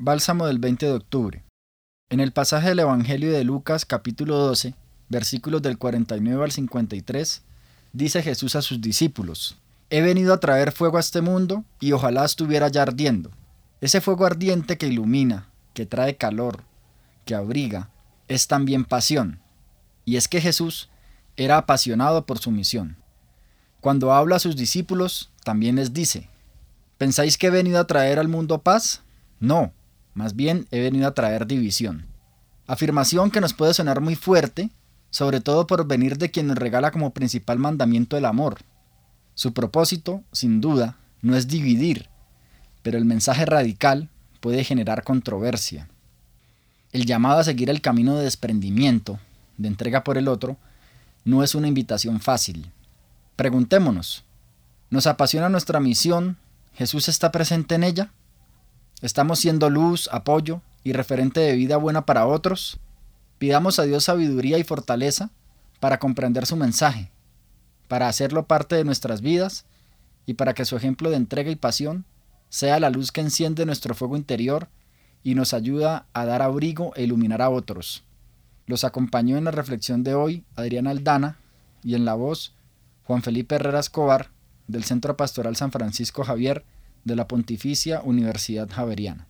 Bálsamo del 20 de octubre. En el pasaje del Evangelio de Lucas capítulo 12, versículos del 49 al 53, dice Jesús a sus discípulos, He venido a traer fuego a este mundo y ojalá estuviera ya ardiendo. Ese fuego ardiente que ilumina, que trae calor, que abriga, es también pasión. Y es que Jesús era apasionado por su misión. Cuando habla a sus discípulos, también les dice, ¿Pensáis que he venido a traer al mundo paz? No, más bien he venido a traer división. Afirmación que nos puede sonar muy fuerte, sobre todo por venir de quien nos regala como principal mandamiento el amor. Su propósito, sin duda, no es dividir, pero el mensaje radical puede generar controversia. El llamado a seguir el camino de desprendimiento, de entrega por el otro, no es una invitación fácil. Preguntémonos, ¿nos apasiona nuestra misión? ¿Jesús está presente en ella? ¿Estamos siendo luz, apoyo y referente de vida buena para otros? Pidamos a Dios sabiduría y fortaleza para comprender su mensaje, para hacerlo parte de nuestras vidas y para que su ejemplo de entrega y pasión sea la luz que enciende nuestro fuego interior y nos ayuda a dar abrigo e iluminar a otros. Los acompañó en la reflexión de hoy Adriana Aldana y en la voz Juan Felipe Herrera Escobar del Centro Pastoral San Francisco Javier de la Pontificia Universidad Javeriana.